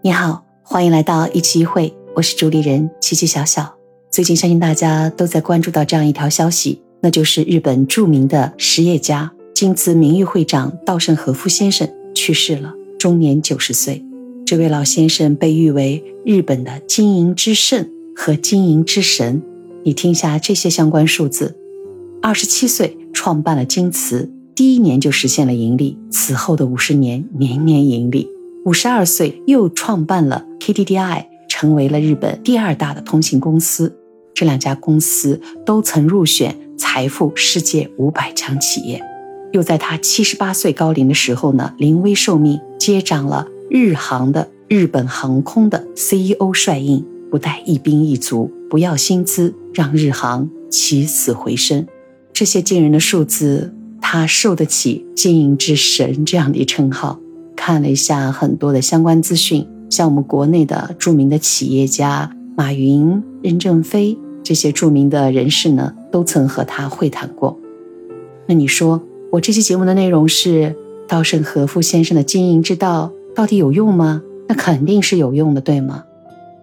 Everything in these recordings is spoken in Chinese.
你好，欢迎来到一期一会，我是主理人琪琪小小。最近相信大家都在关注到这样一条消息，那就是日本著名的实业家、京瓷名誉会长稻盛和夫先生去世了，终年九十岁。这位老先生被誉为日本的经营之圣和经营之神。你听一下这些相关数字：二十七岁创办了京瓷，第一年就实现了盈利，此后的五十年年年盈利。五十二岁又创办了 KDDI，成为了日本第二大的通信公司。这两家公司都曾入选财富世界五百强企业。又在他七十八岁高龄的时候呢，临危受命，接掌了日航的日本航空的 CEO 帅印，不带一兵一卒，不要薪资，让日航起死回生。这些惊人的数字，他受得起“经营之神”这样的称号。看了一下很多的相关资讯，像我们国内的著名的企业家马云、任正非这些著名的人士呢，都曾和他会谈过。那你说我这期节目的内容是稻盛和夫先生的经营之道，到底有用吗？那肯定是有用的，对吗？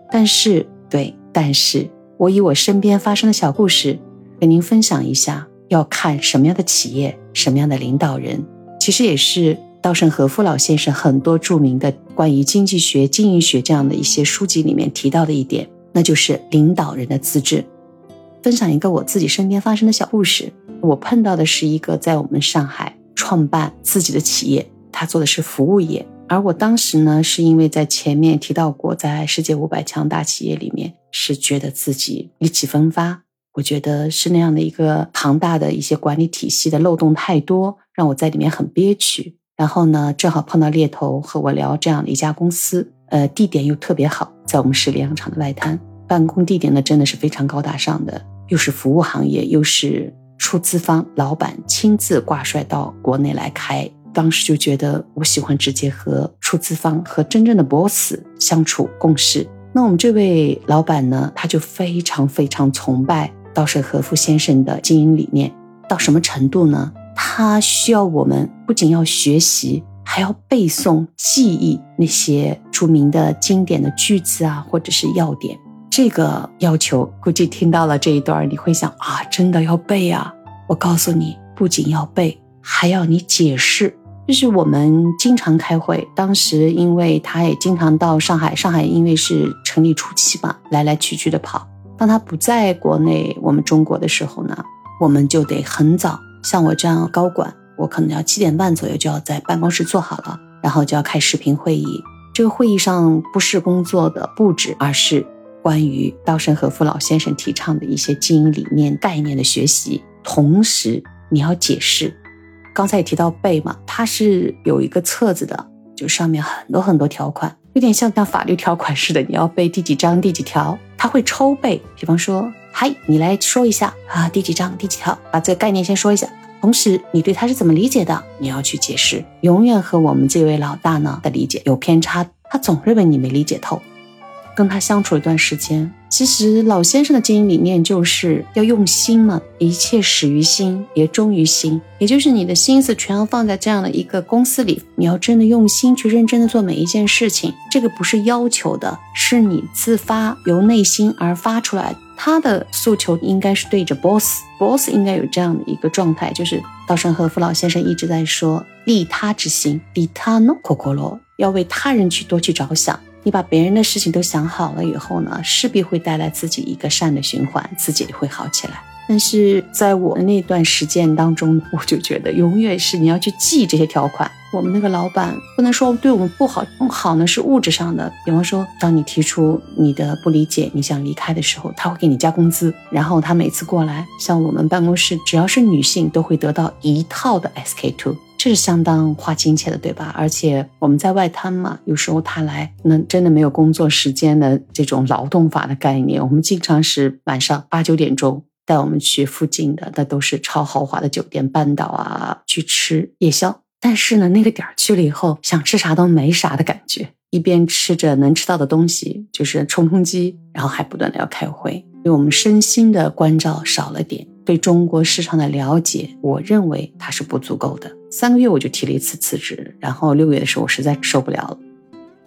但是，对，但是我以我身边发生的小故事跟您分享一下，要看什么样的企业，什么样的领导人，其实也是。稻盛和夫老先生很多著名的关于经济学、经营学这样的一些书籍里面提到的一点，那就是领导人的资质。分享一个我自己身边发生的小故事。我碰到的是一个在我们上海创办自己的企业，他做的是服务业。而我当时呢，是因为在前面提到过，在世界五百强大企业里面，是觉得自己意气风发。我觉得是那样的一个庞大的一些管理体系的漏洞太多，让我在里面很憋屈。然后呢，正好碰到猎头和我聊这样的一家公司，呃，地点又特别好，在我们十里洋场的外滩，办公地点呢真的是非常高大上的，又是服务行业，又是出资方老板亲自挂帅到国内来开，当时就觉得我喜欢直接和出资方和真正的 boss 相处共事。那我们这位老板呢，他就非常非常崇拜稻盛和夫先生的经营理念，到什么程度呢？他需要我们不仅要学习，还要背诵、记忆那些著名的经典的句子啊，或者是要点。这个要求估计听到了这一段，你会想啊，真的要背啊！我告诉你，不仅要背，还要你解释。就是我们经常开会，当时因为他也经常到上海，上海因为是成立初期嘛，来来去去的跑。当他不在国内，我们中国的时候呢，我们就得很早。像我这样高管，我可能要七点半左右就要在办公室坐好了，然后就要开视频会议。这个会议上不是工作的布置，而是关于稻盛和夫老先生提倡的一些经营理念概念的学习。同时，你要解释。刚才也提到背嘛，它是有一个册子的，就上面很多很多条款，有点像像法律条款似的，你要背第几章第几条，他会抽背。比方说。嗨，你来说一下啊，第几章第几条？把这个概念先说一下。同时，你对他是怎么理解的？你要去解释。永远和我们这位老大呢的理解有偏差，他总认为你没理解透。跟他相处了一段时间，其实老先生的经营理念就是要用心嘛，一切始于心，也忠于心，也就是你的心思全要放在这样的一个公司里，你要真的用心去认真的做每一件事情。这个不是要求的，是你自发由内心而发出来。他的诉求应该是对着 boss，boss 应该有这样的一个状态，就是稻盛和夫老先生一直在说利他之心，利他 no kokoro，要为他人去多去着想。你把别人的事情都想好了以后呢，势必会带来自己一个善的循环，自己会好起来。但是在我的那段时间当中，我就觉得永远是你要去记这些条款。我们那个老板不能说对我们不好，不好呢是物质上的。比方说，当你提出你的不理解，你想离开的时候，他会给你加工资。然后他每次过来，像我们办公室只要是女性，都会得到一套的 SK two，这是相当花金钱的，对吧？而且我们在外滩嘛，有时候他来，那真的没有工作时间的这种劳动法的概念。我们经常是晚上八九点钟。带我们去附近的，那都是超豪华的酒店，半岛啊，去吃夜宵。但是呢，那个点儿去了以后，想吃啥都没啥的感觉。一边吃着能吃到的东西，就是冲冲击，然后还不断的要开会，对我们身心的关照少了点，对中国市场的了解，我认为它是不足够的。三个月我就提了一次辞职，然后六月的时候我实在受不了了。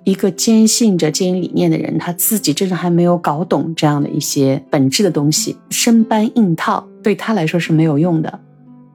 一个坚信着经营理念的人，他自己真的还没有搞懂这样的一些本质的东西，生搬硬套对他来说是没有用的。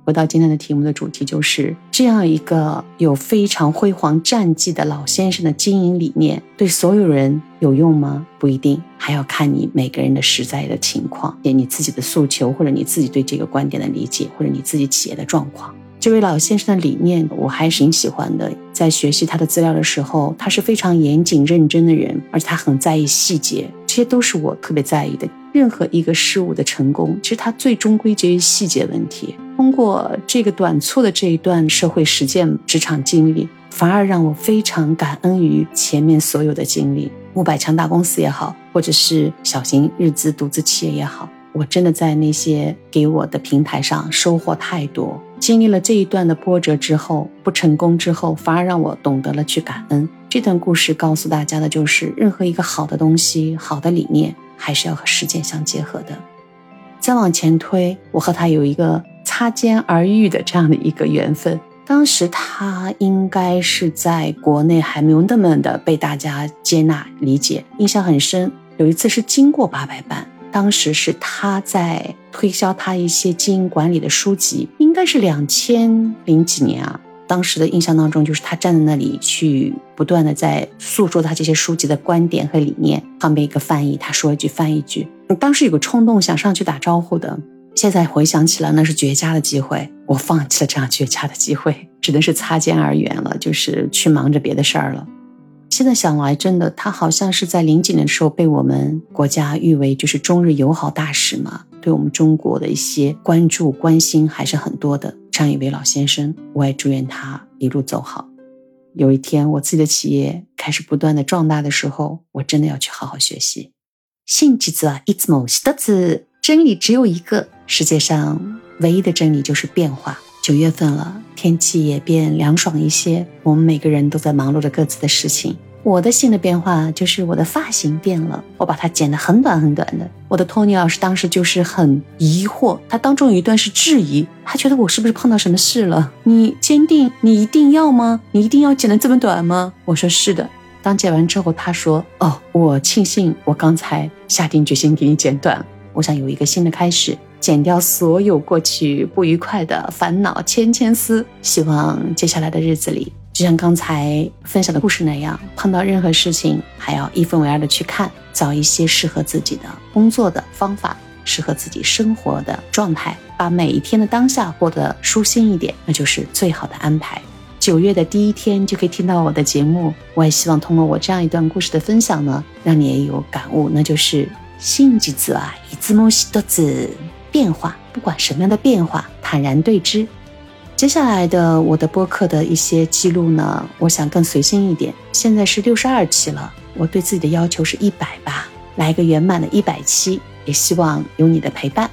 回到今天的题目的主题，就是这样一个有非常辉煌战绩的老先生的经营理念，对所有人有用吗？不一定，还要看你每个人的实在的情况，你自己的诉求，或者你自己对这个观点的理解，或者你自己企业的状况。这位老先生的理念，我还是挺喜欢的。在学习他的资料的时候，他是非常严谨认真的人，而且他很在意细节，这些都是我特别在意的。任何一个事物的成功，其实它最终归结于细节问题。通过这个短促的这一段社会实践职场经历，反而让我非常感恩于前面所有的经历。五百强大公司也好，或者是小型日资独资企业也好。我真的在那些给我的平台上收获太多，经历了这一段的波折之后，不成功之后，反而让我懂得了去感恩。这段故事告诉大家的就是，任何一个好的东西、好的理念，还是要和实践相结合的。再往前推，我和他有一个擦肩而遇的这样的一个缘分。当时他应该是在国内还没有那么的被大家接纳理解，印象很深。有一次是经过八百班。当时是他在推销他一些经营管理的书籍，应该是两千零几年啊。当时的印象当中，就是他站在那里去不断的在诉说他这些书籍的观点和理念，旁边一个翻译，他说一句翻一句。当时有个冲动想上去打招呼的，现在回想起来那是绝佳的机会，我放弃了这样绝佳的机会，只能是擦肩而远了，就是去忙着别的事儿了。现在想来，真的，他好像是在零几年的时候被我们国家誉为就是中日友好大使嘛，对我们中国的一些关注关心还是很多的。这样一位老先生，我也祝願他一路走好。有一天我自己的企业开始不断的壮大的时候，我真的要去好好学习。信じつは一つも一つ，真理只有一个，世界上唯一的真理就是变化。 九月份了，天气也变凉爽一些。我们每个人都在忙碌着各自的事情。我的新的变化就是我的发型变了，我把它剪得很短很短的。我的托尼老师当时就是很疑惑，他当中有一段是质疑，他觉得我是不是碰到什么事了？你坚定，你一定要吗？你一定要剪得这么短吗？我说是的。当剪完之后，他说：“哦，我庆幸我刚才下定决心给你剪短，我想有一个新的开始。”剪掉所有过去不愉快的烦恼千千丝，希望接下来的日子里，就像刚才分享的故事那样，碰到任何事情还要一分为二的去看，找一些适合自己的工作的方法，适合自己生活的状态，把每一天的当下过得舒心一点，那就是最好的安排。九月的第一天就可以听到我的节目，我也希望通过我这样一段故事的分享呢，让你也有感悟，那就是信几字啊，一字莫西多字。变化，不管什么样的变化，坦然对之。接下来的我的播客的一些记录呢，我想更随心一点。现在是六十二期了，我对自己的要求是一百吧，来一个圆满的一百期，也希望有你的陪伴。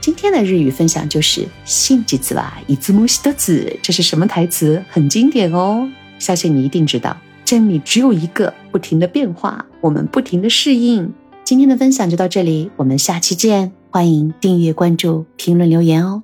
今天的日语分享就是“信几字啦，一字莫西的子”，这是什么台词？很经典哦，相信你一定知道。真理只有一个，不停的变化，我们不停的适应。今天的分享就到这里，我们下期见。欢迎订阅、关注、评论、留言哦。